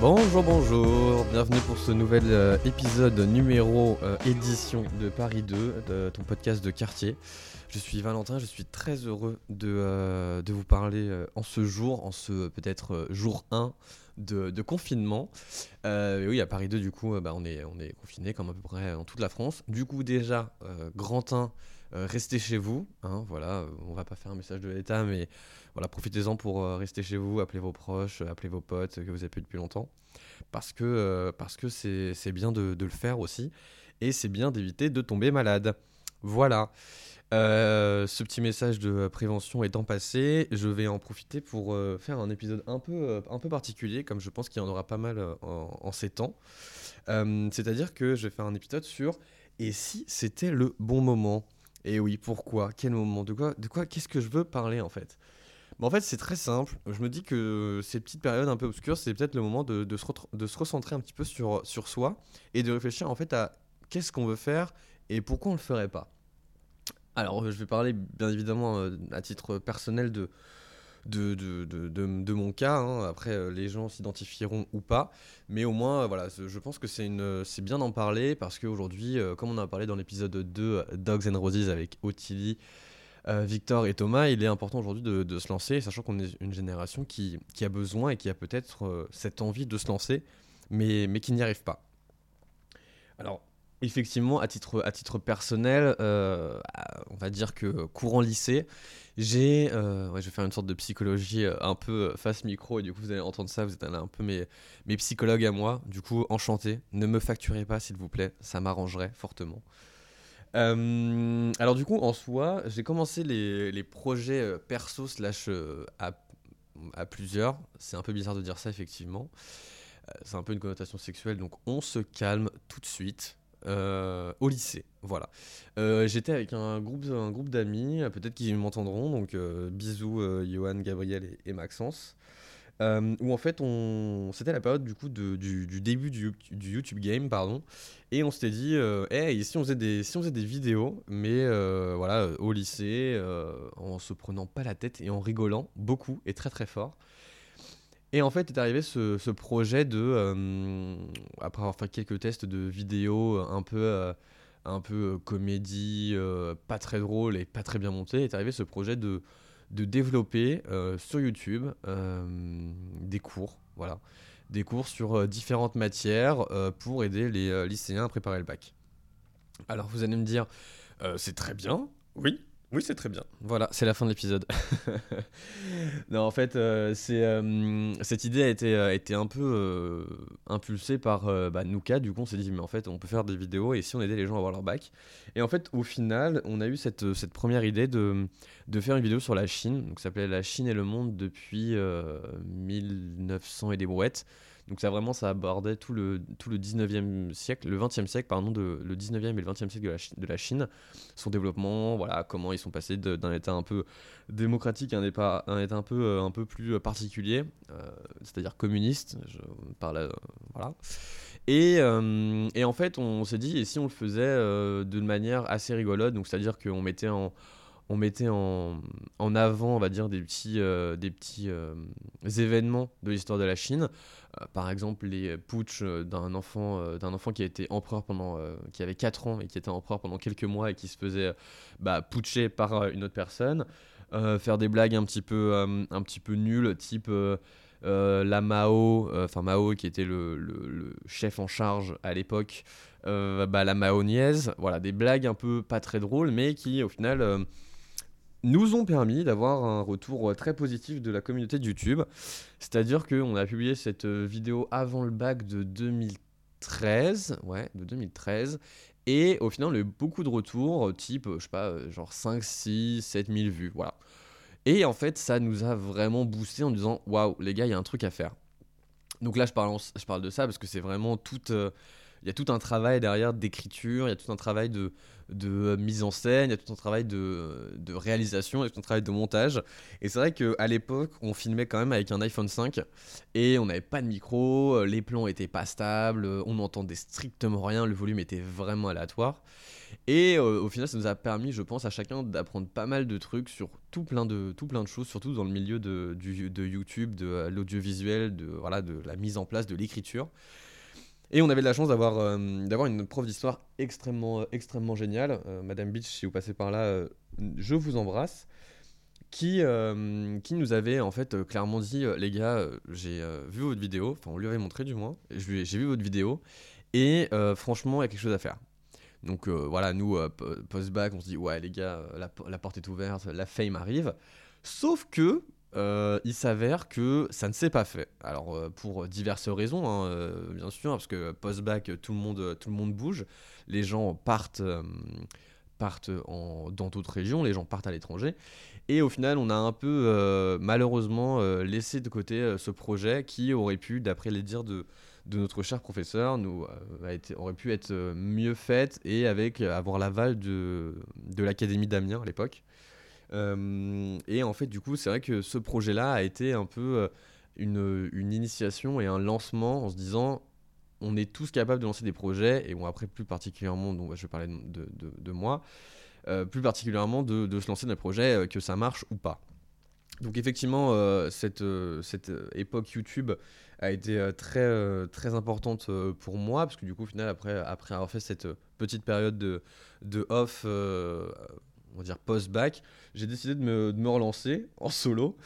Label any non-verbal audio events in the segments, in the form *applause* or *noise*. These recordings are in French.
Bonjour, bonjour, bienvenue pour ce nouvel euh, épisode numéro euh, édition de Paris 2, de ton podcast de quartier. Je suis Valentin, je suis très heureux de, euh, de vous parler en ce jour, en ce peut-être jour 1 de, confinement. Euh, oui, à Paris 2, du coup, bah, on est, on est confiné comme à peu près en toute la France. Du coup, déjà, grand 1, euh, restez chez vous. hein, voilà, on va pas faire un message de l'État, mais voilà, profitez-en pour euh, rester chez vous, appelez vos proches, euh, appelez vos potes que vous avez plus depuis longtemps. Parce que euh, c'est bien de, le faire aussi. Et c'est bien d'éviter de tomber malade. Voilà. Ce petit message de prévention étant passé, je vais en profiter pour faire un épisode un peu, particulier, comme je pense qu'il y en aura pas mal en, ces temps. C'est-à-dire que je vais faire un épisode sur et si c'était le bon moment? Et oui, pourquoi? Quel moment? De quoi De quoi? Qu'est-ce que je veux parler en fait? En fait, c'est très simple. Je me dis que ces petites périodes un peu obscures, c'est peut-être le moment de, se de recentrer un petit peu sur, soi et de réfléchir en fait à qu'est-ce qu'on veut faire et pourquoi on le ferait pas. Alors, euh, je vais parler bien évidemment euh, à titre personnel de, mon cas. hein. Après, euh, les gens s'identifieront ou pas. Mais au moins, je pense que c'est bien d'en parler parce qu'aujourd'hui, comme on en a parlé dans l'épisode 2, euh, Dogs and Roses avec Ottilie, euh, Victor et Thomas, il est important aujourd'hui de, se lancer, sachant qu'on est une génération qui, a besoin et qui a peut-être euh, cette envie de se lancer, mais, qui n'y arrive pas. Alors, effectivement, à titre, personnel, euh, on va dire que courant lycée, j'ai, je vais faire une sorte de psychologie un peu face micro, et du coup vous allez entendre ça, vous êtes un peu mes psychologues à moi, du coup enchanté, ne me facturez pas s'il vous plaît, ça m'arrangerait fortement. Euh, alors du coup, en soi, j'ai commencé les, projets euh, perso slash euh, à, plusieurs. C'est un peu bizarre de dire ça, effectivement. C'est un peu une connotation sexuelle, donc on se calme tout de suite. au lycée, voilà. J'étais avec un groupe, d'amis, peut-être qu'ils m'entendront, donc bisous Johan, Gabriel et Maxence. Euh, où en fait, c'était la période du coup du, début du, YouTube game, pardon. Et on s'était dit, euh, hey, si on faisait des, vidéos, mais euh, voilà, au lycée, euh, en se prenant pas la tête et en rigolant beaucoup et très très fort. Et en fait est arrivé ce, projet de, après avoir fait quelques tests de vidéos un peu, un peu comédie, pas très drôle et pas très bien monté, est arrivé ce projet de, de développer euh, sur YouTube euh, des cours, voilà, des cours sur euh, différentes matières pour aider les lycéens à préparer le bac. Alors vous allez me dire, c'est très bien, oui, oui c'est très bien. Voilà, c'est la fin de l'épisode. *laughs* non, en fait, euh, c'est euh, cette idée a été, a été un peu euh, impulsée par euh, bah, Nuka. Du coup, on s'est dit, mais en fait, on peut faire des vidéos et si on aidait les gens à avoir leur bac. Et en fait, au final, on a eu cette, cette première idée de, de faire une vidéo sur la Chine. Donc, ça s'appelait La Chine et le monde depuis euh, 1900 et des brouettes. Donc ça vraiment ça abordait tout le tout le 19e siècle, le 20e siècle pardon de le 19e et le 20e siècle de la, de la Chine, son développement, voilà, comment ils sont passés de- d'un état un peu démocratique à un état, un état un peu euh, un peu plus particulier, euh, c'est-à-dire communiste, je parle euh, voilà. Et, euh, et en fait, on s'est dit, et si on le faisait euh, d'une manière assez rigolote, donc c'est-à-dire qu'on mettait en, on mettait en, en avant, on va dire, des petits, euh, des petits euh, événements de l'histoire de la Chine. Euh, par exemple, les putsch euh, d'un enfant, euh, d'un enfant qui a été empereur pendant, qui avait 4 ans et qui était empereur pendant quelques mois et qui se faisait bah, putcher par une autre personne. Faire des blagues un petit peu, un petit peu nulles, type la Mao, enfin Mao qui était le, le- chef en charge à l'époque, bah, la Maoniaise, voilà, des blagues un peu pas très drôles, mais qui au final nous ont permis d'avoir un retour euh, très positif de la communauté de YouTube. C'est-à-dire qu'on a publié cette euh, vidéo avant le bac de 2013, ouais, de 2013, et au final on a eu beaucoup de retours, euh, type, euh, je sais pas, euh, genre 5, 6, 7 000 vues, voilà. Et en fait, ça nous a vraiment boosté en disant waouh, les gars, il y a un truc à faire. Donc là, je parle, je parle de ça parce que c'est vraiment toute, euh, il y a tout un travail derrière d'écriture, il y a tout un travail de, de mise en scène, il y a tout un travail de, de réalisation, il y a tout un travail de montage. Et c'est vrai qu'à l'époque, on filmait quand même avec un iPhone 5 et on n'avait pas de micro, les plans étaient pas stables, on n'entendait strictement rien, le volume était vraiment aléatoire. Et euh, au final, ça nous a permis, je pense, à chacun d'apprendre pas mal de trucs sur tout plein de, tout plein de choses, surtout dans le milieu de, du, de YouTube, de euh, l'audiovisuel, de, voilà, de la mise en place, de l'écriture. Et on avait de la chance d'avoir euh, une prof d'histoire extrêmement, extrêmement géniale. Madame Beach, si vous passez par là, je vous embrasse. Qui, qui nous avait en fait clairement dit les gars j'ai vu votre vidéo enfin on lui avait montré du moins j'ai vu votre vidéo et franchement il y a quelque chose à faire donc euh, voilà, nous, euh, post-bac, on se dit, ouais, les gars, euh, la, porte est ouverte, la fame arrive. Sauf que, il s'avère que ça ne s'est pas fait. Alors, pour diverses raisons, hein, bien sûr, parce que post-bac, tout, le monde, tout le monde bouge. Les gens partent, partent en, dans d'autres régions, les gens partent à l'étranger. Et au final, on a un peu, malheureusement, laissé de côté ce projet qui aurait pu, d'après les dires de de notre cher professeur nous, euh, aurait pu être euh, mieux faite et avec euh, avoir l'aval de, de l'Académie d'Amiens à l'époque. Et en fait, du coup, c'est vrai que ce projet-là a été un peu une, une, initiation et un lancement en se disant on est tous capables de lancer des projets, et bon, après, plus particulièrement, donc, je vais parler de, de, moi, plus particulièrement de, se lancer dans des projets, que ça marche ou pas. Donc effectivement, cette, cette époque YouTube a été euh, très, euh, très importante euh, pour moi, parce que du coup, au final, après, après avoir fait cette petite période de, de off, on va dire post-bac, j'ai décidé de me, relancer en solo.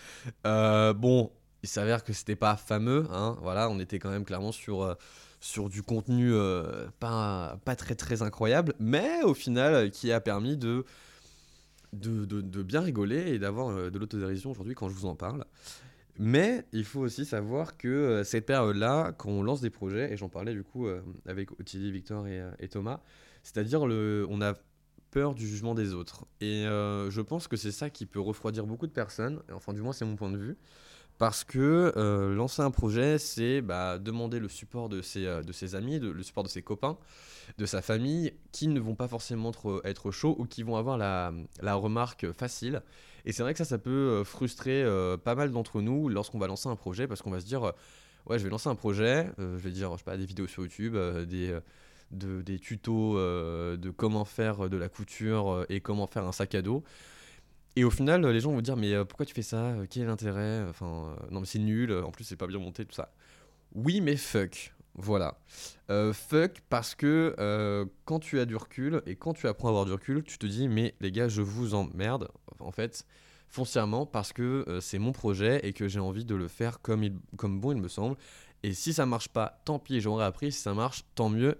bon, il s'avère que c'était pas fameux, hein, voilà, on était quand même clairement sur sur du contenu pas, pas très très incroyable, mais au final qui a permis de, bien rigoler et d'avoir de l'autodérision aujourd'hui quand je vous en parle. Mais il faut aussi savoir que euh, cette période-là, quand on lance des projets, et j'en parlais du coup euh, avec Ottilie, Victor et, euh, Thomas, c'est-à-dire on a peur du jugement des autres. Et je pense que c'est ça qui peut refroidir beaucoup de personnes, enfin du moins c'est mon point de vue, parce que lancer un projet, c'est bah, demander le support de ses, de ses amis, le support de ses copains, de sa famille, qui ne vont pas forcément être, chauds ou qui vont avoir la, la remarque facile. Et c'est vrai que ça, ça peut euh, frustrer euh, pas mal d'entre nous lorsqu'on va lancer un projet parce qu'on va se dire, euh, ouais, je vais lancer un projet, je vais dire, je sais pas, des vidéos sur YouTube, des, de, des tutos de comment faire de la couture et comment faire un sac à dos. Et au final, les gens vont dire, mais pourquoi tu fais ça? Quel est l'intérêt? Enfin, non, mais c'est nul, en plus, c'est pas bien monté, tout ça. Oui, mais fuck. Voilà. fuck parce que quand tu as du recul et quand tu apprends à avoir du recul, tu te dis mais les gars, je vous emmerde en fait foncièrement parce que euh, c'est mon projet et que j'ai envie de le faire comme, il, comme bon il me semble. Et si ça marche pas, tant pis, j'aurais appris. Si ça marche, tant mieux.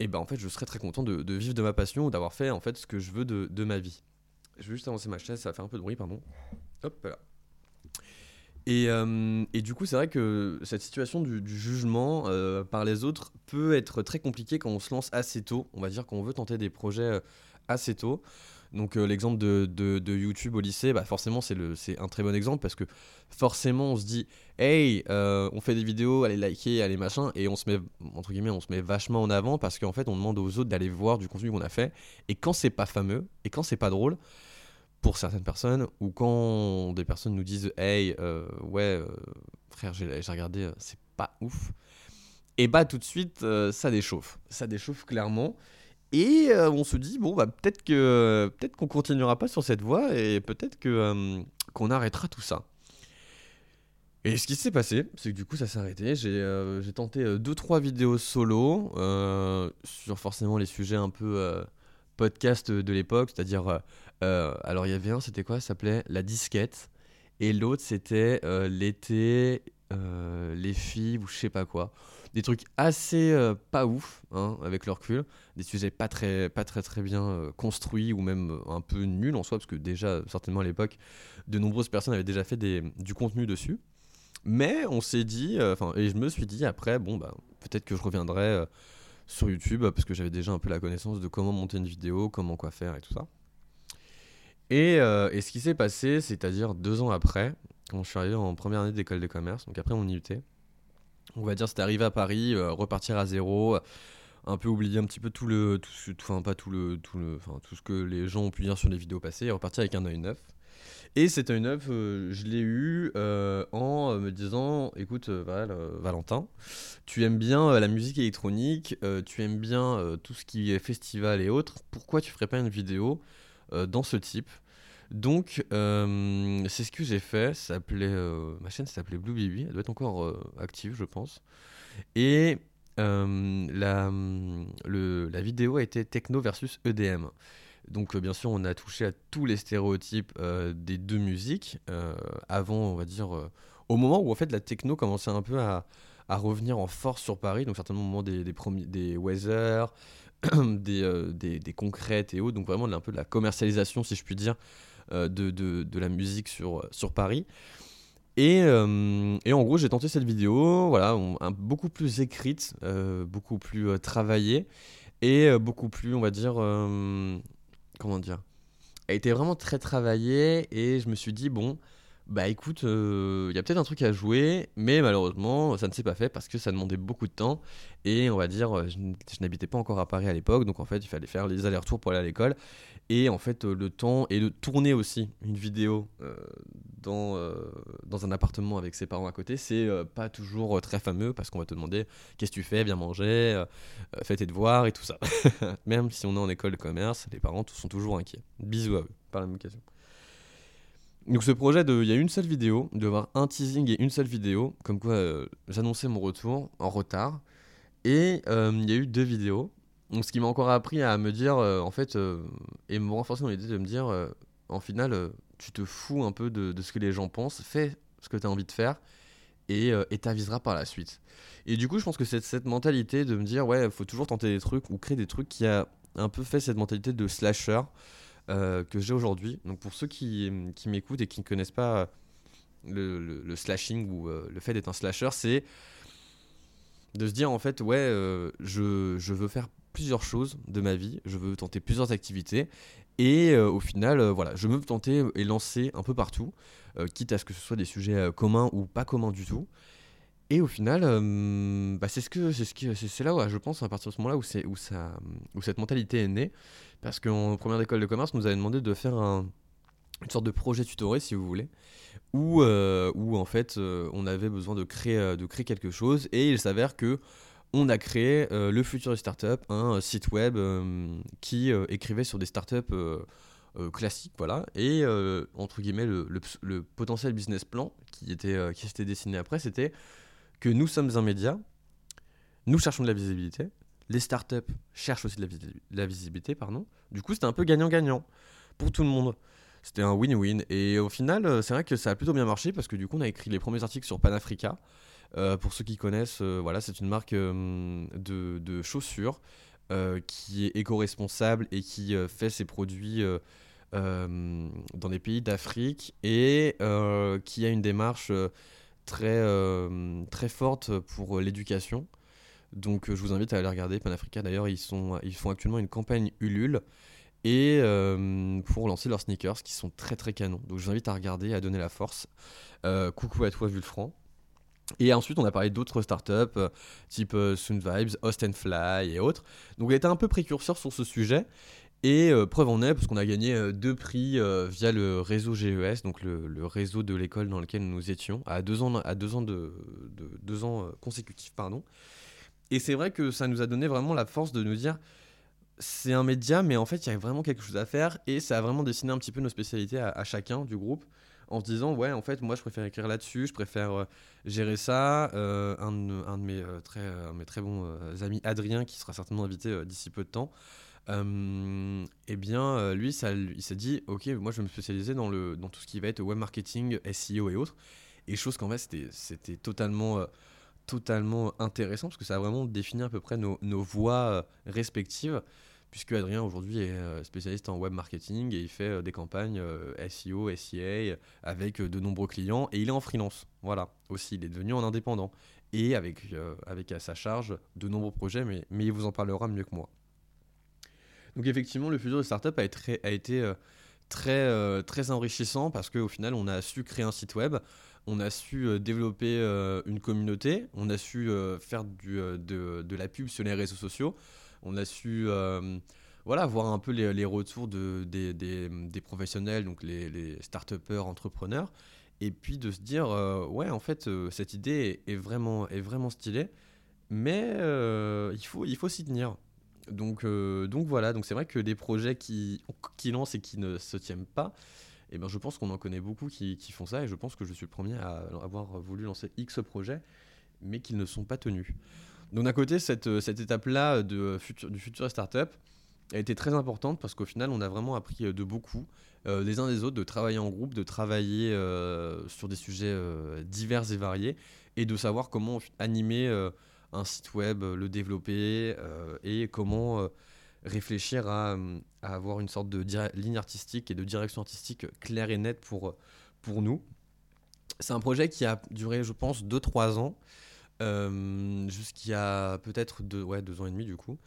Et ben en fait, je serais très content de, vivre de ma passion ou d'avoir fait en fait ce que je veux de, ma vie. Je vais juste avancer ma chaise, ça faire un peu de bruit, pardon. Hop là. Et, euh, et, du coup, c'est vrai que cette situation du, jugement euh, par les autres peut être très compliquée quand on se lance assez tôt. On va dire qu'on veut tenter des projets assez tôt. Donc euh, l'exemple de, YouTube au lycée, bah forcément c'est un très bon exemple parce que forcément on se dit hey euh, on fait des vidéos, allez liker, allez machin et on se met entre guillemets on se met vachement en avant parce qu'en fait on demande aux autres d'aller voir du contenu qu'on a fait. Et quand c'est pas fameux et quand c'est pas drôle pour certaines personnes ou quand des personnes nous disent hey euh, ouais frère j'ai regardé c'est pas ouf et bah tout de suite ça déchauffe. Ça déchauffe clairement et euh, on se dit, bon, bah, peut-être que peut-être qu'on continuera pas sur cette voie et peut-être que euh, qu'on arrêtera tout ça. Et ce qui s'est passé, c'est que du coup ça s'est arrêté. J'ai euh, tenté 2-3 vidéos solo sur forcément les sujets un peu podcast de l'époque, c'est-à-dire, alors il y avait un, c'était quoi? Ça s'appelait La disquette. Et l'autre c'était l'été, les filles ou je sais pas quoi des trucs assez euh, pas ouf hein, avec leur recul, des sujets pas très, pas très très bien euh, construits ou même euh, un peu nuls en soi, parce que déjà, certainement à l'époque, de nombreuses personnes avaient déjà fait du contenu dessus. Mais on s'est dit, enfin, et je me suis dit après, bon, bah, peut-être que je reviendrai sur YouTube, parce que j'avais déjà un peu la connaissance de comment monter une vidéo, comment quoi faire et tout ça. Et, et ce qui s'est passé, c'est-à-dire deux ans après, quand je suis arrivé en première année d'école de commerce, donc après mon IUT, on va dire c'était arrivé à Paris, euh, repartir à zéro, un peu oublier un petit peu tout le, ce- enfin pas tout le, tout le, enfin tout ce que les gens ont pu dire sur les vidéos passées et repartir avec un œil neuf. Et cet œil neuf, euh, je l'ai eu euh, en me disant, écoute Val, Valentin, tu aimes bien la musique électronique, tu aimes bien tout ce qui est festival et autres, pourquoi tu ferais pas une vidéo dans ce type? Donc, euh, c'est ce que j'ai fait. Ça s'appelait, euh, ma chaîne s'appelait Blue Baby. Elle doit être encore euh, active, je pense. Et la, le- la vidéo a été techno versus EDM. Donc, bien sûr, on a touché à tous les stéréotypes des deux musiques. avant, on va dire, au moment où en fait la techno commençait un peu à, revenir en force sur Paris. Donc, certainement au moment des, des, des Weather, *clears throat* des, des, des concrètes et autres. Donc, vraiment, un peu de la commercialisation, si je puis dire, de, de, de la musique sur, sur Paris. Et, euh, et en gros, j'ai tenté cette vidéo, voilà, beaucoup plus écrite, euh, beaucoup plus euh, travaillée et euh, beaucoup plus, on va dire, euh, comment dire, elle était vraiment très travaillée et je me suis dit, bon, bah écoute, euh, il y a peut-être un truc à jouer, mais malheureusement, ça ne s'est pas fait parce que ça demandait beaucoup de temps et on va dire, euh, je n'habitais pas encore à Paris à l'époque, donc en fait, il fallait faire les allers-retours pour aller à l'école et en fait, euh, le temps et de tourner aussi une vidéo euh, dans, euh, dans un appartement avec ses parents à côté, c'est euh, pas toujours très fameux parce qu'on va te demander qu'est-ce que tu fais, viens manger, fais tes devoirs et tout ça. *laughs* Même si on est en école de commerce, les parents sont toujours inquiets. Bisous à eux, par la même occasion. Donc ce projet, de, il y a une seule vidéo, y avoir un teasing et une seule vidéo, comme quoi j'annonçais mon retour en retard. Et il y a eu deux vidéos. Donc ce qui m'a encore appris à me dire, euh, en fait, euh, et me renforcer dans l'idée de me dire, euh, en final, tu te fous un peu de, ce que les gens pensent, fais ce que tu as envie de faire et t'aviseras par la suite. Et du coup, je pense que c'est cette mentalité de me dire, ouais, il faut toujours tenter des trucs ou créer des trucs qui a un peu fait cette mentalité de slasher que j'ai aujourd'hui. Donc pour ceux qui, qui m'écoutent et qui ne connaissent pas le, le- slashing ou le fait d'être un slasher, c'est de se dire en fait, ouais, euh, je, je veux faire plusieurs choses de ma vie, je veux tenter plusieurs activités. Et euh, au final, euh, voilà, je veux me tenter et lancer un peu partout, quitte à ce que ce soit des sujets communs ou pas communs du tout. Et au final, bah, c'est ce que c'est ce qui c'est là où je pense à partir de ce moment-là où c'est où ça où cette mentalité est née, parce qu'en première école de commerce, on nous avait demandé de faire un, une sorte de projet tutoré, si vous voulez, où euh, où en fait euh, on avait besoin de créer euh, de créer quelque chose, et il s'avère que on a créé euh, le futur des startups, un site web qui écrivait sur des startups classiques, voilà, et entre guillemets le, le, potentiel business plan qui était qui s'était dessiné après, c'était que nous sommes un média, nous cherchons de la visibilité, les startups cherchent aussi de la, la visibilité, pardon. Du coup, c'était un peu gagnant-gagnant pour tout le monde. C'était un win-win. Et au final, euh, c'est vrai que ça a plutôt bien marché parce que du coup, on a écrit les premiers articles sur Panafrica. Euh, pour ceux qui connaissent, euh, voilà, c'est une marque de, chaussures qui est éco-responsable et qui fait ses produits dans des pays d'Afrique et qui a une démarche très, très forte pour l'éducation. Donc je vous invite à aller regarder Panafrica. D'ailleurs, ils, sont, ils font actuellement une campagne Ulule et euh, pour lancer leurs sneakers qui sont très très canons. Donc je vous invite à regarder, à donner la force. Euh, coucou à toi Vulfran. Et ensuite, on a parlé d'autres startups, euh, type Soon Vibes, Host and Fly et autres. Donc, on a été un peu précurseur sur ce sujet. Et preuve en est, parce qu'on a gagné deux prix via le réseau GES, donc le, réseau de l'école dans lequel nous étions, à deux ans, à deux ans, de, de- deux ans consécutifs. Pardon. Et c'est vrai que ça nous a donné vraiment la force de nous dire c'est un média, mais en fait, il y a vraiment quelque chose à faire. Et ça a vraiment dessiné un petit peu nos spécialités à, chacun du groupe en se disant ouais en fait moi je préfère écrire là-dessus je préfère euh, gérer ça Euh, un, de, un de mes euh, très mes très bons euh, amis Adrien qui sera certainement invité euh, d'ici peu de temps euh, eh bien euh, lui il s'est dit ok moi je vais me spécialiser dans le dans tout ce qui va être web marketing SEO et autres et chose qu'en fait c'était c'était totalement euh, totalement intéressant parce que ça a vraiment défini à peu près nos, nos voies euh, respectives puisque Adrien aujourd'hui est euh, spécialiste en web marketing et il fait euh, des campagnes euh, SEO, SEA avec de nombreux clients et il est en freelance. Voilà, aussi il est devenu en indépendant et avec, avec à sa charge de nombreux projets, mais, mais il vous en parlera mieux que moi. Donc effectivement, le futur de startup a été, très, très enrichissant parce qu'au final, on a su créer un site web, on a su développer une communauté, on a su faire de, de la pub sur les réseaux sociaux, on a su euh, voilà, voir un peu les, retours de, des, professionnels, donc les, start-upers, entrepreneurs, et puis de se dire, euh, ouais, en fait, euh, cette idée est, vraiment, est vraiment stylée, mais il faut, il faut s'y tenir. Donc, donc voilà, donc c'est vrai que des projets qui, qui lancent et qui ne se tiennent pas, eh ben, je pense qu'on en connaît beaucoup qui, qui font ça, et je pense que je suis le premier à avoir voulu lancer X projets, mais qu'ils ne sont pas tenus. Donc d'un côté, cette, cette étape-là de futur, du futur startup a été très importante parce qu'au final, on a vraiment appris euh, de beaucoup, euh, les uns des autres, de travailler en groupe, de travailler euh, sur des sujets euh, divers et variés, et de savoir comment animer euh, un site web, euh, le développer, euh, et comment euh, réfléchir à, euh, à avoir une sorte de ligne artistique et de direction artistique claire et nette pour, pour nous. C'est un projet qui a duré, je pense, 2-3 ans, euh, y a peut-être deux, ouais, deux ans et demi du coup,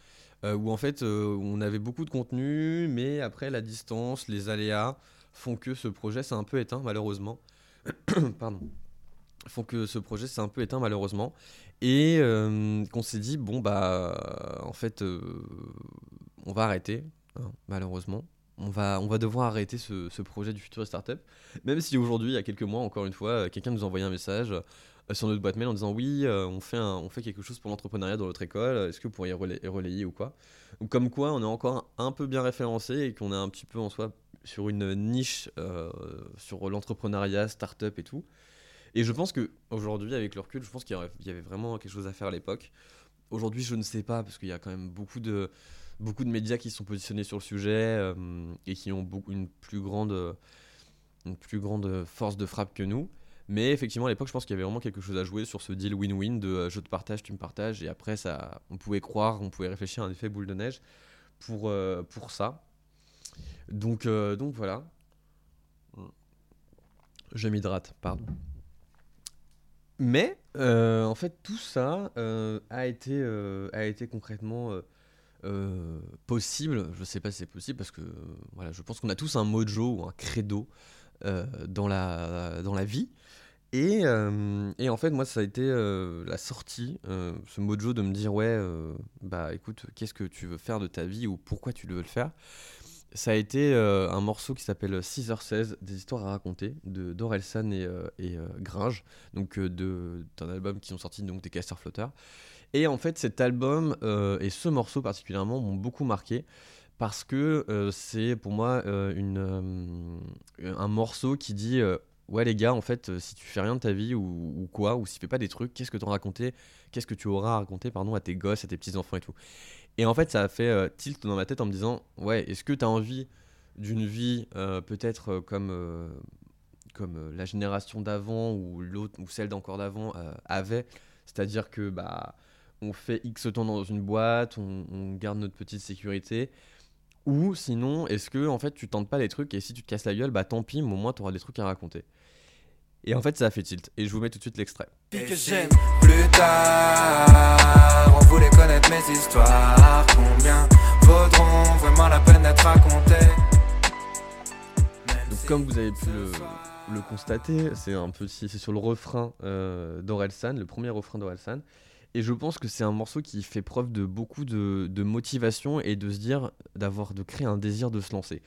euh, où en fait euh, on avait beaucoup de contenu, mais après la distance, les aléas font que ce projet s'est un peu éteint malheureusement. *coughs* Pardon. Font que ce projet s'est un peu éteint malheureusement. Et euh, qu'on s'est dit, bon bah en fait euh, on va arrêter, hein, malheureusement. On va, on va devoir arrêter ce, projet du futur startup. Même si aujourd'hui, il y a quelques mois, encore une fois, euh, quelqu'un nous a un message euh, sur notre boîte mail en disant oui, euh, on, fait on fait quelque chose pour l'entrepreneuriat dans notre école, est-ce que vous pourriez relay- relayer ou quoi? Ou Comme quoi, on est encore un peu bien référencé et qu'on est un petit peu en soi sur une niche euh, sur l'entrepreneuriat, startup et tout. Et je pense que aujourd'hui, avec le recul, je pense qu'il y avait vraiment quelque chose à faire à l'époque. Aujourd'hui, je ne sais pas, parce qu'il y a quand même beaucoup de, beaucoup de médias qui sont positionnés sur le sujet euh, et qui ont beaucoup, une, plus grande, euh, une plus grande force de frappe que nous. Mais effectivement, à l'époque, je pense qu'il y avait vraiment quelque chose à jouer sur ce deal win-win de euh, je te partage, tu me partages. Et après, ça, on pouvait croire, on pouvait réfléchir à un effet boule de neige pour, euh, pour ça. Donc, euh, donc voilà. Je m'hydrate, pardon. Mais en fait, tout ça a, été, a été concrètement possible. Je sais pas si c'est possible parce que voilà, je pense qu'on a tous un mojo ou un credo dans, la, dans la vie. Et, euh, et en fait, moi, ça a été euh, la sortie, euh, ce mojo de me dire ouais, bah écoute, qu'est-ce que tu veux faire de ta vie ou pourquoi tu veux le faire? Ça a été un morceau qui s'appelle 6h16, des histoires à raconter, de d'Orelsan et, et Gringe, donc d'un album qui sont sortis donc des casters flotteurs. Et en fait, cet album et ce morceau particulièrement m'ont beaucoup marqué parce que c'est pour moi une, un morceau qui dit ouais les gars en fait euh, si tu fais rien de ta vie ou, quoi ou si tu fais pas des trucs qu'est-ce que tu raconté qu'est-ce que tu auras à raconter pardon à tes gosses à tes petits enfants et tout et en fait ça a fait euh, tilt dans ma tête en me disant ouais est-ce que tu as envie d'une vie euh, peut-être euh, comme comme la génération d'avant ou l'autre ou celle d'encore d'avant avait? C'est-à-dire que bah on fait X temps dans une boîte, on garde notre petite sécurité. Ou sinon, est-ce que en fait tu tentes pas les trucs et si tu te casses la gueule, bah tant pis, mais au moins tu auras des trucs à raconter. Et en fait, ça a fait tilt. Et je vous mets tout de suite l'extrait. Puis que j'aime plus tard. On voulait connaître mes histoires. Combien vaudront vraiment la peine d'être racontées? Donc, comme vous avez pu le constater, c'est un petit, c'est sur le refrain euh, d'Orelsan, le premier refrain d'Orelsan. Et je pense que c'est un morceau qui fait preuve de beaucoup de, motivation et de se dire, d'avoir, de créer un désir de se lancer.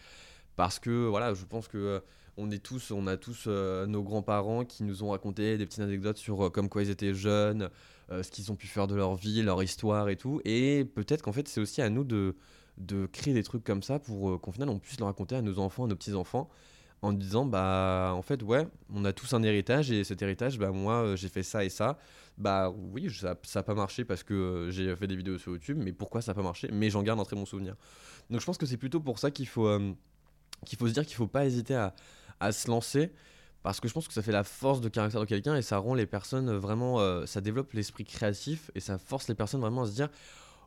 Parce que voilà, je pense que euh, on est tous, on a tous euh, nos grands-parents qui nous ont raconté des petites anecdotes sur euh, comme quoi ils étaient jeunes, ce qu'ils ont pu faire de leur vie, leur histoire et tout. Et peut-être qu'en fait, c'est aussi à nous de, de créer des trucs comme ça pour qu'au final on puisse le raconter à nos enfants, à nos petits-enfants en disant bah en fait ouais on a tous un héritage et cet héritage bah moi euh, j'ai fait ça et ça. Bah oui ça ça a pas marché parce que euh, j'ai fait des vidéos sur YouTube mais pourquoi ça a pas marché? Mais j'en garde un très bon souvenir. Donc je pense que c'est plutôt pour ça qu'il faut euh, qu'il faut se dire qu'il faut pas hésiter à, à se lancer parce que je pense que ça fait la force de caractère de quelqu'un et ça rend les personnes vraiment ça développe l'esprit créatif et ça force les personnes vraiment à se dire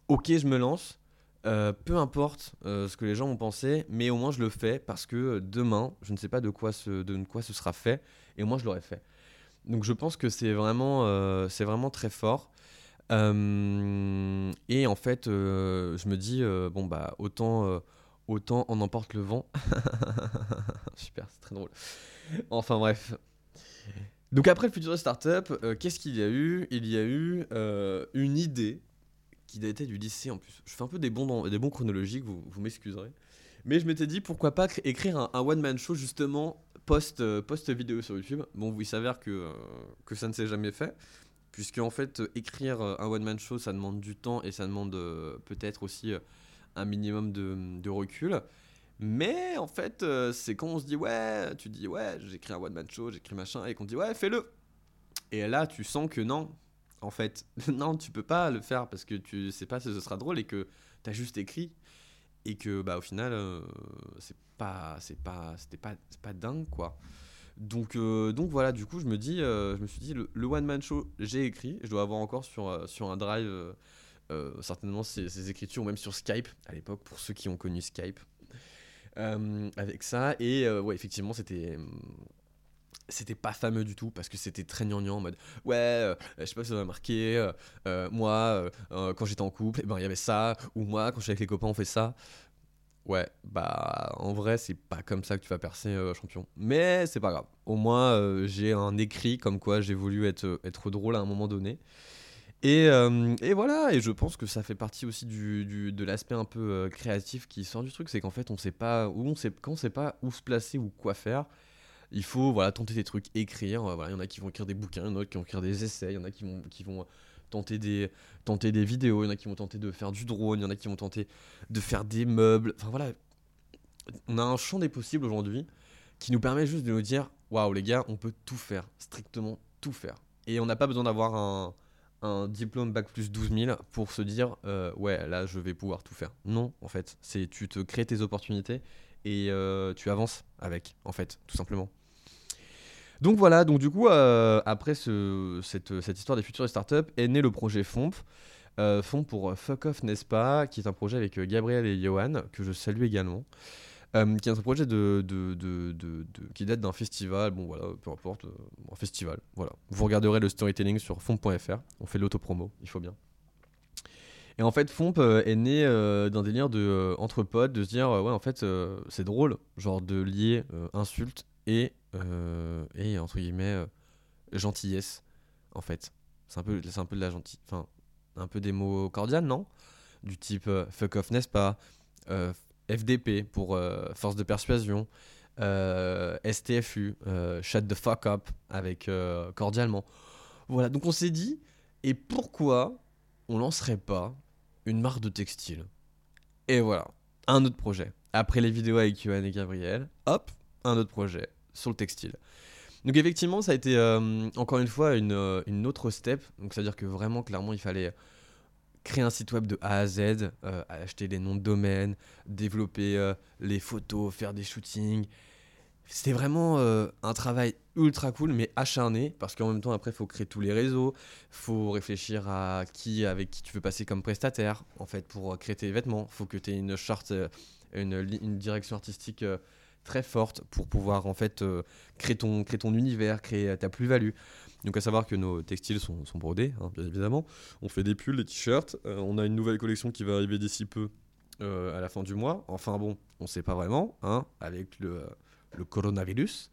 ok je me lance euh, peu importe euh, ce que les gens vont penser, mais au moins je le fais parce que euh, demain, je ne sais pas de quoi ce, de quoi ce sera fait, et au moins je l'aurai fait. Donc je pense que c'est vraiment, vraiment très fort. Et en fait, je me dis, bon bah autant, autant on emporte le vent. *laughs* Super, c'est très drôle. Enfin bref. Donc après le Futurist Startup, qu'est-ce qu'il y a eu? Il y a eu une idée qui datait du lycée en plus. Je fais un peu des bons, des bons chronologiques, vous, vous m'excuserez. Mais je m'étais dit pourquoi pas écrire un, one-man show justement post, euh, post-vidéo sur YouTube. Bon, il s'avère que, euh, que ça ne s'est jamais fait. Puisque en fait, écrire euh, un one-man show, ça demande du temps et ça demande euh, peut-être aussi un minimum de, de recul. Mais en fait, c'est quand on se dit ouais, tu dis ouais, j'écris un one-man show, j'écris machin, et qu'on dit ouais, fais-le. Et là, tu sens que non, en fait, *laughs* non, tu peux pas le faire parce que tu sais pas si ce sera drôle et que t'as juste écrit et que bah au final, euh, c'est pas, c'est pas, c'était pas, pas dingue quoi. Donc, euh, donc voilà, du coup, je me dis, euh, je me suis dit, le, one man show, j'ai écrit, je dois avoir encore sur, sur un drive certainement ces, écritures, ou même sur Skype à l'époque, pour ceux qui ont connu Skype. Avec ça, et ouais, effectivement, c'était. C'était pas fameux du tout parce que c'était très gnangnan en mode ouais, euh, je sais pas si vous avez remarqué, euh, euh, moi quand j'étais en couple, eh ben il y avait ça, ou moi quand je suis avec les copains on fait ça. Ouais, bah en vrai, c'est pas comme ça que tu vas percer champion. Mais c'est pas grave. Au moins, j'ai un écrit comme quoi j'ai voulu être, être drôle à un moment donné. Et, et voilà, et je pense que ça fait partie aussi du, du- de l'aspect un peu créatif qui sort du truc, c'est qu'en fait, on sait pas où on sait, quand on sait pas où se placer ou quoi faire, il faut voilà tenter des trucs, écrire. euh, voilà, il y en a qui vont écrire des bouquins, il y en a qui vont écrire des essais, il y en a qui vont, qui vont tenter des, tenter des vidéos, il y en a qui vont tenter de faire du drone, il y en a qui vont tenter de faire des meubles. Enfin voilà, on a un champ des possibles aujourd'hui qui nous permet juste de nous dire waouh les gars, on peut tout faire, strictement tout faire. Et on n'a pas besoin d'avoir un, un diplôme bac plus 12 000 pour se dire euh, ouais là je vais pouvoir tout faire. Non en fait, c'est tu te crées tes opportunités et euh, tu avances avec en fait tout simplement. Donc voilà, donc du coup, euh, après ce- cette, histoire des futures startups, est né le projet FOMP. Euh, FOMP pour Fuck Off, n'est-ce pas Qui est un projet avec euh, Gabriel et Johan, que je salue également. Euh, qui est un projet de, qui date d'un festival, bon voilà, peu importe, euh, un festival, voilà. Vous regarderez le storytelling sur fomp.fr, on fait l'autopromo, il faut bien. Et en fait, Fomp euh, est né euh, d'un délire de, euh, entre potes, de se dire, euh, ouais, en fait, euh, c'est drôle, genre de lier euh, insulte et, euh, et, entre guillemets, euh, gentillesse, en fait. C'est un, peu- c'est un peu de la gentille, enfin, un peu des mots cordiales, non? Du type euh, fuck off, n'est-ce pas? Euh, FDP pour euh, force de persuasion, euh, STFU, euh, shut the fuck up avec euh, cordialement. Voilà, donc on s'est dit, et pourquoi on lancerait pas une marque de textile? Et voilà, un autre projet. Après les vidéos avec Johan et Gabriel, hop, un autre projet sur le textile. Donc effectivement, ça a été euh, encore une fois une, euh, une autre step. Donc c'est-à-dire que vraiment, clairement, il fallait créer un site web de A à Z, euh, acheter les noms de domaine, développer les photos, faire des shootings. C'était vraiment un travail ultra cool, mais acharné, parce qu'en même temps, après, il faut créer tous les réseaux, faut réfléchir à qui, avec qui tu veux passer comme prestataire, en fait, pour créer tes vêtements. faut que tu aies une charte, une, une direction artistique très forte pour pouvoir, en fait, euh, créer, ton, créer ton univers, créer ta plus-value. Donc, à savoir que nos textiles sont, sont brodés, hein, bien évidemment. On fait des pulls, des t-shirts. Euh, on a une nouvelle collection qui va arriver d'ici peu euh, à la fin du mois. Enfin, bon, on sait pas vraiment, hein, avec le, le coronavirus.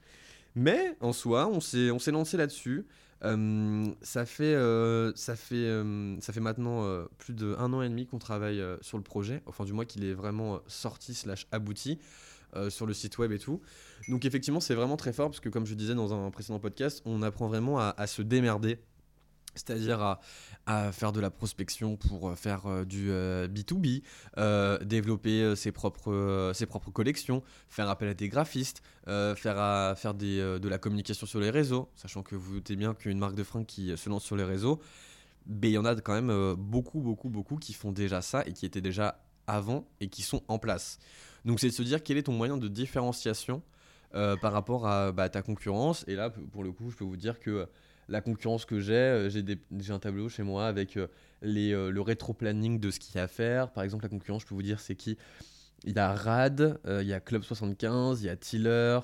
Mais en soi, on s'est lancé là-dessus. Ça, fait, euh, ça, fait, ça fait maintenant euh, plus d'un an et demi qu'on travaille euh, sur le projet, enfin du moins qu'il est vraiment sorti slash abouti sur le site web et tout. Donc effectivement c'est vraiment très fort parce que comme je disais dans un précédent podcast, on apprend vraiment à se démerder. C'est-à-dire à, faire de la prospection pour euh, faire euh, du euh, B2B, euh, développer ses, propres, ses propres collections, faire appel à des graphistes, faire, faire de la communication sur les réseaux, sachant que vous doutez bien qu'une marque de fringues qui se lance sur les réseaux, ben, il y en a quand même beaucoup, beaucoup, beaucoup qui font déjà ça et qui étaient déjà avant et qui sont en place. Donc c'est de se dire quel est ton moyen de différenciation par rapport à bah, ta concurrence. Et là, pour le coup, je peux vous dire que la concurrence que j'ai, euh, j'ai un tableau chez moi avec euh, euh, le rétro-planning de ce qu'il y a à faire. Par exemple, la concurrence, je peux vous dire, c'est qui? Il y a RAD, il y a Club 75, il y a Tiller,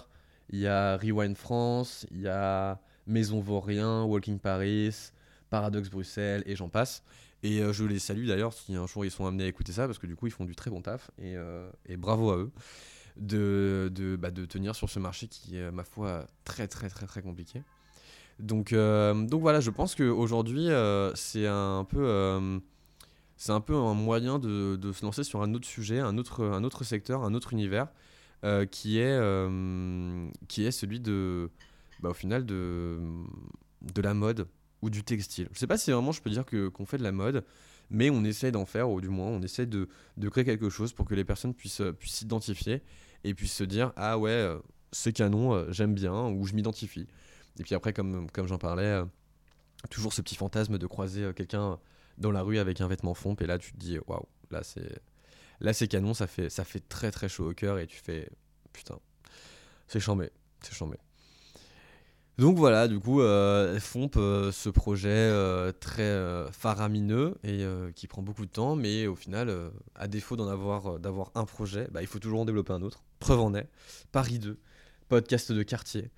il y a Rewind France, il y a Maison Vaurien, Walking Paris, Paradox Bruxelles et j'en passe. Et je les salue d'ailleurs si un jour ils sont amenés à écouter ça parce que du coup ils font du très bon taf et, bravo à eux de, de, bah, de tenir sur ce marché qui est ma foi très très très très compliqué. Donc, euh, donc voilà, je pense qu'aujourd'hui, euh, c'est un peu, euh, c'est un peu un moyen de, se lancer sur un autre sujet, un autre, un autre secteur, un autre univers, qui est, qui est celui de, bah, au final, de, la mode ou du textile. Je sais pas si vraiment je peux dire qu'on fait de la mode, mais on essaie d'en faire, ou du moins on essaie de, de créer quelque chose pour que les personnes puissent puissent s'identifier et puissent se dire ah ouais, c'est canon, j'aime bien ou je m'identifie. Et puis après, comme, comme j'en parlais, euh, toujours ce petit fantasme de croiser euh, quelqu'un dans la rue avec un vêtement fomp et là tu te dis waouh, là c'est là c'est canon, ça fait ça fait très très chaud au cœur et tu fais putain, c'est chambé, c'est chambé. Donc voilà, du coup, euh, Fomp, euh, ce projet très faramineux et qui prend beaucoup de temps, mais au final, à défaut d'en avoir, d'avoir un projet, bah, il faut toujours en développer un autre. Preuve en est, Paris 2, podcast de quartier,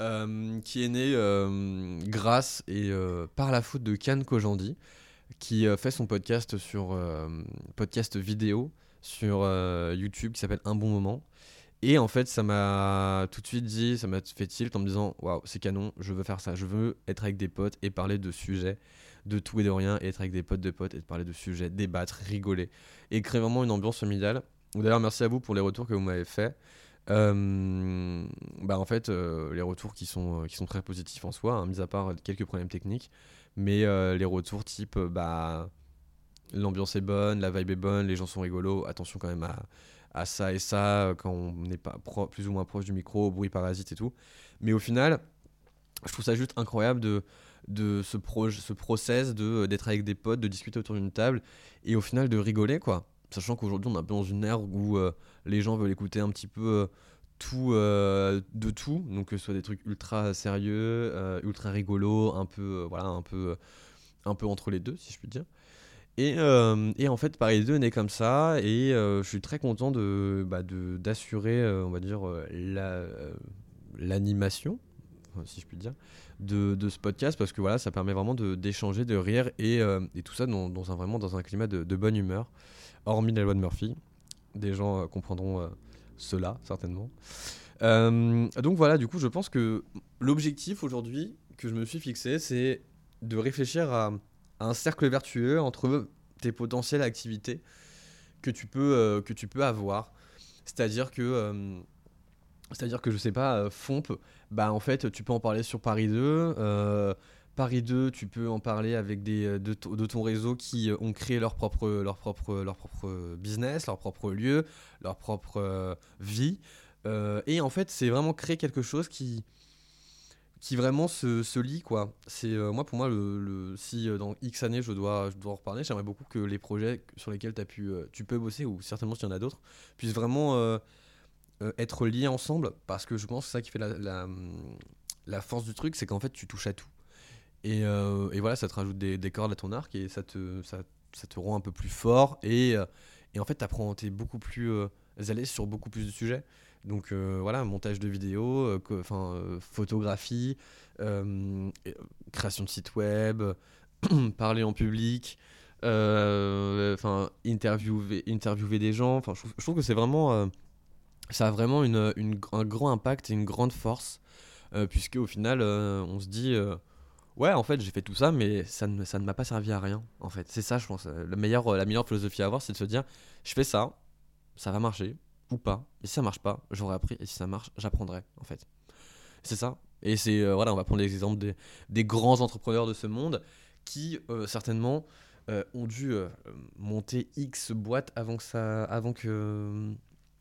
euh, qui est né euh, grâce et euh, par la faute de Can Kojandi, qui fait son podcast sur podcast vidéo sur YouTube qui s'appelle Un bon moment. Et en fait, ça m'a tout de suite dit, ça m'a fait tilt en me disant Waouh, c'est canon, je veux faire ça. Je veux être avec des potes et parler de sujets, de tout et de rien, et être avec des potes de potes et de parler de sujets, débattre, rigoler, et créer vraiment une ambiance familiale. D'ailleurs, merci à vous pour les retours que vous m'avez fait. Euh, bah en fait, euh, les retours qui sont, euh, qui sont très positifs en soi, hein, mis à part quelques problèmes techniques, mais les retours type bah l'ambiance est bonne, la vibe est bonne, les gens sont rigolos, attention quand même à, à ça et ça quand on n'est pas plus ou moins proche du micro, au bruit parasite et tout. Mais au final, je trouve ça juste incroyable de, de ce, ce process d'être avec des potes, de discuter autour d'une table et au final de rigoler quoi. Sachant qu'aujourd'hui on est un peu dans une ère où euh, les gens veulent écouter un petit peu euh, tout euh, de tout, donc que ce soit des trucs ultra sérieux, ultra rigolos, un peu voilà, un peu un peu entre les deux si je puis dire. Et, et en fait, Paris 2 est né comme ça, et je suis très content de, bah, d'assurer, on va dire, la, l'animation, si je puis dire, de, de ce podcast, parce que voilà, ça permet vraiment d'échanger, de rire, et, et tout ça dans, un, vraiment dans un climat de bonne humeur, hormis la loi de Murphy. Des gens euh, comprendront euh, cela, certainement. Euh, donc voilà, du coup, je pense que l'objectif aujourd'hui que je me suis fixé, c'est de réfléchir à, un cercle vertueux entre tes potentielles activités que tu peux, que tu peux avoir. C'est-à-dire que, c'est-à-dire que je sais pas, euh, Fomp, bah en fait, tu peux en parler sur Paris 2. euh, Paris 2, tu peux en parler avec des euh, de, to- de ton réseau qui euh, ont créé leur propre, leur propre, leur propre business, leur propre lieu, leur propre euh, vie. Euh, et en fait, c'est vraiment créer quelque chose qui, qui vraiment se, se lie quoi. C'est euh, moi pour moi le, si euh, dans X années je dois je dois en reparler, j'aimerais beaucoup que les projets sur lesquels pu euh, tu peux bosser ou certainement s'il y en a d'autres puissent vraiment euh, euh, être liés ensemble parce que je pense que c'est ça qui fait la, la, la force du truc, c'est qu'en fait tu touches à tout. Et, euh, et voilà, ça te rajoute des, des cordes à ton arc et ça te ça, te rend un peu plus fort et, euh, en fait t'apprends t'es beaucoup plus euh, à l'aise sur beaucoup plus de sujets. Donc euh, voilà, montage de vidéos, enfin photographie, création de site web, *clears throat* parler en public, enfin interviewer, interviewer des gens. Enfin, je trouve, que c'est vraiment, ça a vraiment une, un grand impact et une grande force, puisque au final, on se dit, ouais, en fait, j'ai fait tout ça, mais ça ne, ça ne m'a pas servi à rien. En fait, c'est ça, je pense. euh, La meilleure, la meilleure philosophie à avoir, c'est de se dire, je fais ça, ça va marcher ou pas. Et si ça marche pas, j'aurai appris. Et si ça marche, j'apprendrai, en fait. C'est ça. Et c'est, euh, voilà, on va prendre l'exemple des, des grands entrepreneurs de ce monde qui, euh, certainement, euh, ont dû euh, monter X boîtes avant que ça, avant que,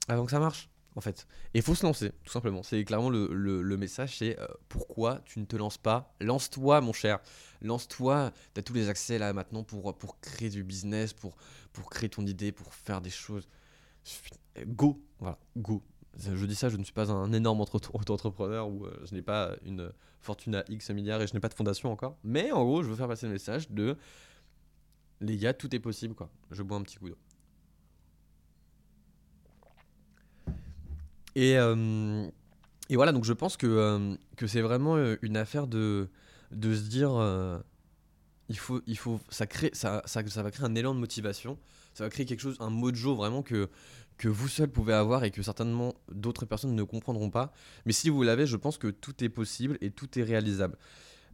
avant que ça marche, en fait. Il faut se lancer, tout simplement. C'est clairement le, le- message, c'est euh, pourquoi tu ne te lances pas? Lance-toi, mon cher. Lance-toi. Tu as tous les accès là maintenant pour, pour créer du business, pour, pour créer ton idée, pour faire des choses. Go, voilà, go. Je dis ça, je ne suis pas un énorme entre- auto-entrepreneur ou euh, je n'ai pas une fortune à X milliards et je n'ai pas de fondation encore. Mais en gros, je veux faire passer le message de les gars, tout est possible quoi. Je bois un petit coup d'eau. Et, euh, et voilà, donc je pense que, euh, c'est vraiment euh, une affaire de, se dire il faut, il faut, ça, crée, ça, ça, ça va créer un élan de motivation, ça va créer quelque chose, un mojo vraiment que, que vous seul pouvez avoir et que certainement d'autres personnes ne comprendront pas. Mais si vous l'avez, je pense que tout est possible et tout est réalisable.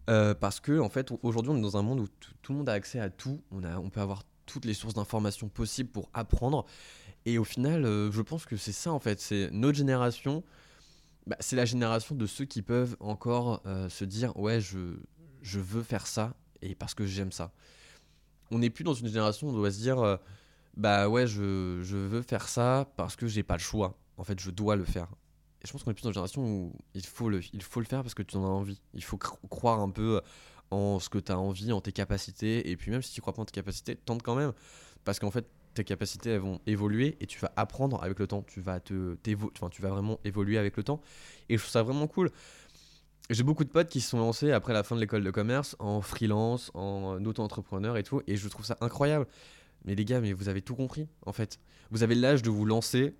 Parce que en fait, aujourd'hui, on est dans un monde où tout le monde a accès à tout. On, a, on peut avoir toutes les sources d'informations possibles pour apprendre. Et au final, euh, je pense que c'est ça en fait. C'est notre génération. bah, c'est la génération de ceux qui peuvent encore euh, se dire ouais, je, je veux faire ça et parce que j'aime ça. On n'est plus dans une génération où on doit se dire euh, bah ouais, je, je veux faire ça parce que j'ai pas le choix. En fait, je dois le faire. Et je pense qu'on est plus dans une génération où il faut le, il faut le faire parce que tu en as envie. Il faut cr- croire un peu en ce que tu as envie, en tes capacités. Et puis même si tu crois pas en tes capacités, tente quand même. Parce qu'en fait, tes capacités elles vont évoluer et tu vas apprendre avec le temps. Tu vas, te, enfin, tu vas vraiment évoluer avec le temps. Et je trouve ça vraiment cool. J'ai beaucoup de potes qui se sont lancés après la fin de l'école de commerce en freelance, en auto-entrepreneur et tout. Et je trouve ça incroyable. Mais les gars, mais vous avez tout compris en fait. Vous avez l'âge de vous lancer.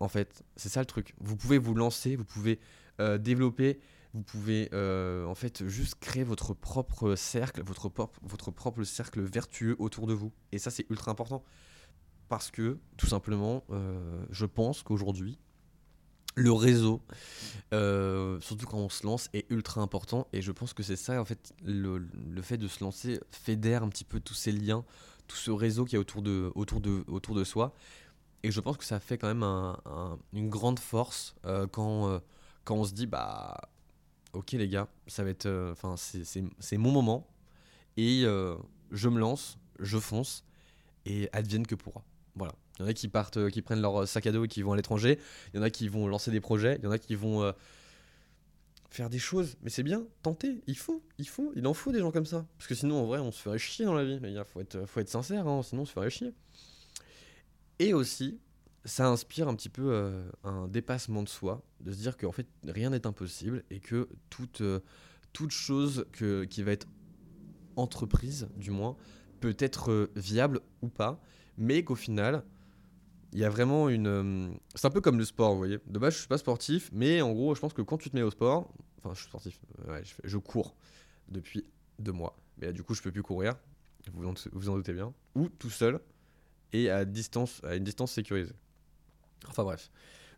En fait, c'est ça le truc. Vous pouvez vous lancer, vous pouvez euh, développer, vous pouvez euh, en fait juste créer votre propre cercle, votre, propre- cercle vertueux autour de vous. Et ça, c'est ultra important. Parce que, tout simplement, euh, je pense qu'aujourd'hui, le réseau, euh, surtout quand on se lance, est ultra important. Et je pense que c'est ça, en fait, le, fait de se lancer fédère un petit peu tous ces liens, tout ce réseau qui est autour de, autour de, autour de soi. Et je pense que ça fait quand même un- un- une grande force quand, quand on se dit, bah, ok les gars, ça va être, euh, enfin, c'est- mon moment. Et euh, je me lance, je fonce, et advienne que pourra. Voilà. Il y en a qui partent, euh, qui prennent leur sac à dos et qui vont à l'étranger. Il y en a qui vont lancer des projets. Il y en a qui vont faire des choses. Mais c'est bien, tenter. Il faut, il faut, il en faut des gens comme ça. Parce que sinon, en vrai, on se ferait chier dans la vie. Il faut être, faut être sincère, hein, sinon on se ferait chier. Et aussi, ça inspire un petit peu euh, un dépassement de soi, de se dire qu'en fait, rien n'est impossible et que toute, euh, toute chose qui va être entreprise, du moins, peut être euh, viable ou pas, mais qu'au final, il y a vraiment une. c'est un peu comme le sport, vous voyez. De base, je suis pas sportif, mais en gros, je pense que quand tu te mets au sport, enfin, je suis sportif, je, cours depuis deux mois, mais du coup, je peux plus courir, vous vous en doutez bien, ou tout seul et à distance, à une distance sécurisée. Enfin bref.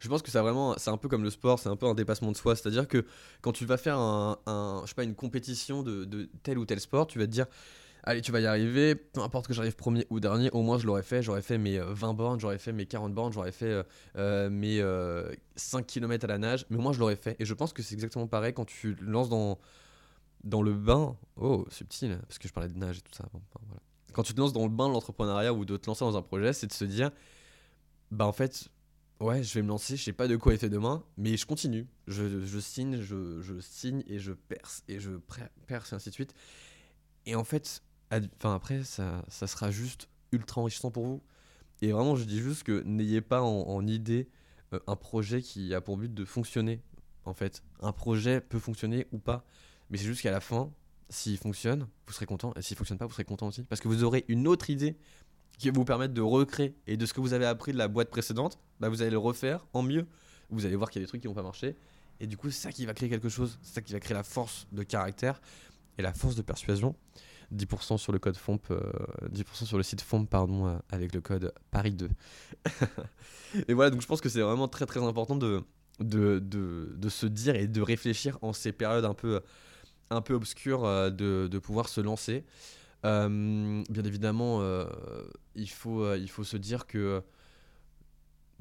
Je pense que c'est vraiment, c'est un peu comme le sport, c'est un peu un dépassement de soi. C'est-à-dire que quand tu vas faire un, je sais pas, une compétition de, tel ou tel sport, tu vas te dire, allez, tu vas y arriver, peu importe que j'arrive premier ou dernier, au moins je l'aurais fait. J'aurais fait mes euh, 20 bornes, j'aurais fait mes 40 bornes, j'aurais fait euh, euh, mes euh, 5 km à la nage, mais au moins je l'aurais fait. Et je pense que c'est exactement pareil quand tu lances dans, dans le bain. Oh, subtil, parce que je parlais de nage et tout ça. Quand tu te lances dans le bain de l'entrepreneuriat ou de te lancer dans un projet, c'est de se dire, bah en fait, ouais, je vais me lancer, je sais pas de quoi il fait demain, mais je continue. Je, je signe, je, je signe et je perce et je perce et ainsi de suite. Et en fait, enfin après, ça, ça sera juste ultra enrichissant pour vous. Et vraiment, je dis juste que n'ayez pas en, en idée euh, un projet qui a pour but de fonctionner. En fait, un projet peut fonctionner ou pas, mais c'est juste qu'à la fin, s'il fonctionne, vous serez content, et s'il fonctionne pas, vous serez content aussi, parce que vous aurez une autre idée qui vous permettre de recréer et de ce que vous avez appris de la boîte précédente, bah vous allez le refaire en mieux. Vous allez voir qu'il y a des trucs qui vont pas marcher, et du coup, c'est ça qui va créer quelque chose, c'est ça qui va créer la force de caractère et la force de persuasion. 10% sur le code FOMP, euh, 10% sur le site FOMP, pardon, euh, avec le code Paris 2. *laughs* et voilà, donc je pense que c'est vraiment très très important de, de, de, de se dire et de réfléchir en ces périodes un peu, un peu obscures euh, de, de pouvoir se lancer. Euh, bien évidemment, euh, il, faut, euh, il faut se dire que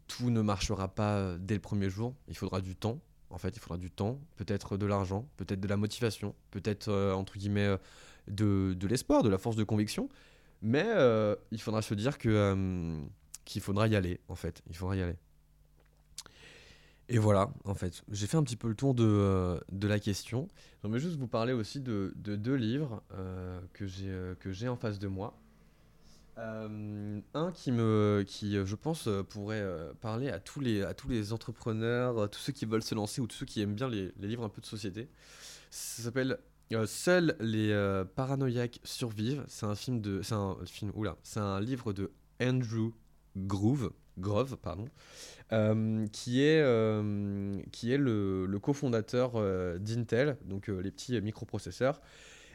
tout ne marchera pas dès le premier jour. Il faudra du temps. En fait, il faudra du temps, peut-être de l'argent, peut-être de la motivation, peut-être, entre guillemets, de, de l'espoir, de la force de conviction. Mais il faudra se dire que, qu'il faudra y aller, en fait. Il faudra y aller. Et voilà, en fait, j'ai fait un petit peu le tour de, euh, de la question. J'aimerais juste vous parler aussi de, de deux livres euh, que j'ai euh, en face de moi. Euh, un qui me qui je pense pourrait parler à tous les à tous les entrepreneurs, à tous ceux qui veulent se lancer ou tous ceux qui aiment bien les, les livres un peu de société. Ça s'appelle Seuls les paranoïaques survivent. C'est un film de c'est un c'est un livre de Andrew Groove Grove pardon euh, qui est, euh, qui est le, cofondateur euh, d'Intel, donc les petits microprocesseurs,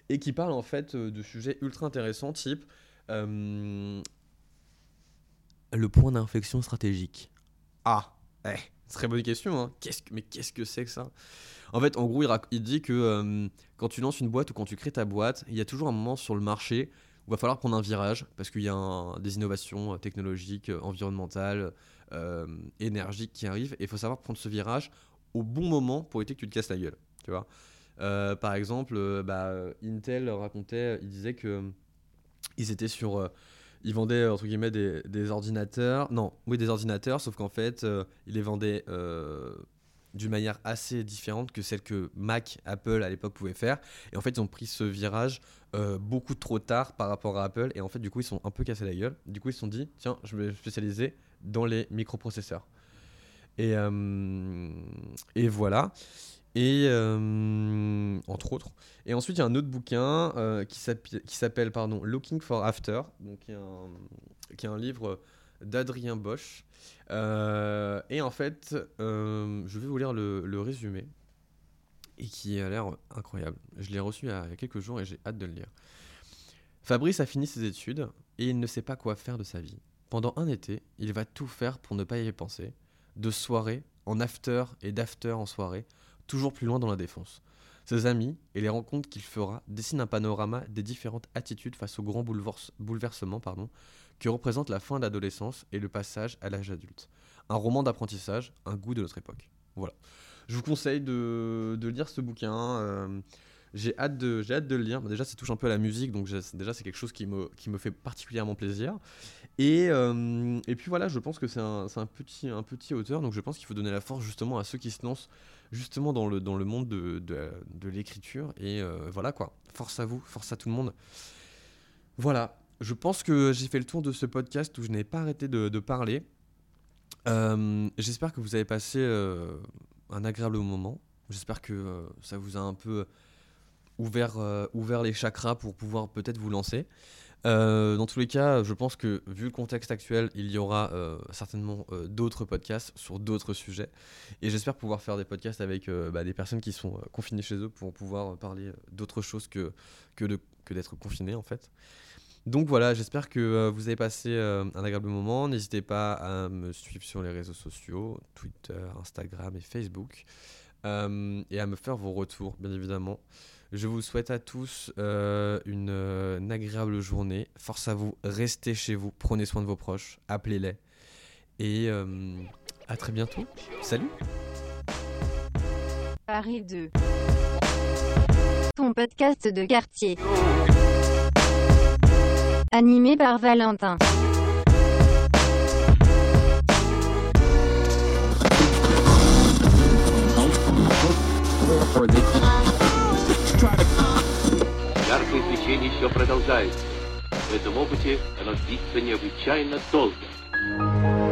et qui parle en fait de sujets ultra intéressants, type le point d'inflexion stratégique. Ah, Eh, très bonne question. Hein. Mais qu'est-ce que c'est que ça? En fait, en gros, il, il dit que quand tu lances une boîte ou quand tu crées ta boîte, il y a toujours un moment sur le marché où va falloir prendre un virage parce qu'il y a des innovations euh, technologiques, euh, environnementales, euh, énergiques qui arrivent. Et il faut savoir prendre ce virage au bon moment pour éviter que tu te casses la gueule. Tu vois par exemple, bah, Intel racontait, il disait que ils étaient sur, ils vendaient entre guillemets des, des ordinateurs, non, oui des ordinateurs, sauf qu'en fait ils les vendaient d'une manière assez différente que celle que Mac, Apple à l'époque pouvaient faire. Et en fait ils ont pris ce virage euh, beaucoup trop tard par rapport à Apple. Et en fait du coup ils sont un peu cassés la gueule. Du coup ils se sont dit tiens je vais spécialiser dans les microprocesseurs. Et, euh, et voilà. Et euh, entre autres. Et ensuite, il y a un autre bouquin qui s'appelle- pardon, Looking for After, donc qui est un livre d'Adrien Bosch. Euh, et en fait, euh, je vais vous lire le, résumé et qui a l'air incroyable. Je l'ai reçu il y a quelques jours et j'ai hâte de le lire. Fabrice a fini ses études et il ne sait pas quoi faire de sa vie. Pendant un été, il va tout faire pour ne pas y penser, de soirée en after et d'after en soirée, toujours plus loin dans la défense. Ses amis et les rencontres qu'il fera dessinent un panorama des différentes attitudes face au grand bouleverse- bouleversement pardon, que représente la fin de l'adolescence et le passage à l'âge adulte. Un roman d'apprentissage, un goût de notre époque. Voilà. Je vous conseille de, de lire ce bouquin. euh, j'ai hâte, de, j'ai hâte de le lire. Déjà, ça touche un peu à la musique, donc déjà, c'est quelque chose qui me, qui me fait particulièrement plaisir. Et, euh, et puis voilà, je pense que c'est un, c'est un, petit, un petit auteur, donc je pense qu'il faut donner la force justement à ceux qui se lancent justement dans le, dans le monde de, de, de l'écriture. Et euh, voilà quoi, force à vous, force à tout le monde. Voilà, je pense que j'ai fait le tour de ce podcast où je n'ai pas arrêté de, parler. Euh, J'espère que vous avez passé euh, un agréable moment. J'espère que euh, ça vous a un peu ouvert, ouvert les chakras pour pouvoir peut-être vous lancer. Dans tous les cas, je pense que vu le contexte actuel, il y aura certainement d'autres podcasts sur d'autres sujets. Et j'espère pouvoir faire des podcasts avec bah, des personnes qui sont confinées chez eux pour pouvoir parler d'autres choses que, que, de- que d'être confiné en fait. Donc voilà, j'espère que euh, vous avez passé euh, un agréable moment. N'hésitez pas à me suivre sur les réseaux sociaux, Twitter, Instagram et Facebook. Euh, et à me faire vos retours, bien évidemment. Je vous souhaite à tous une, une agréable journée. Force à vous, restez chez vous, prenez soin de vos proches, appelez-les. Et à très bientôt. Salut Paris 2. Ton podcast de quartier. Animé par Valentin. Яркое свечение еще продолжается. В этом опыте оно длится необычайно долго.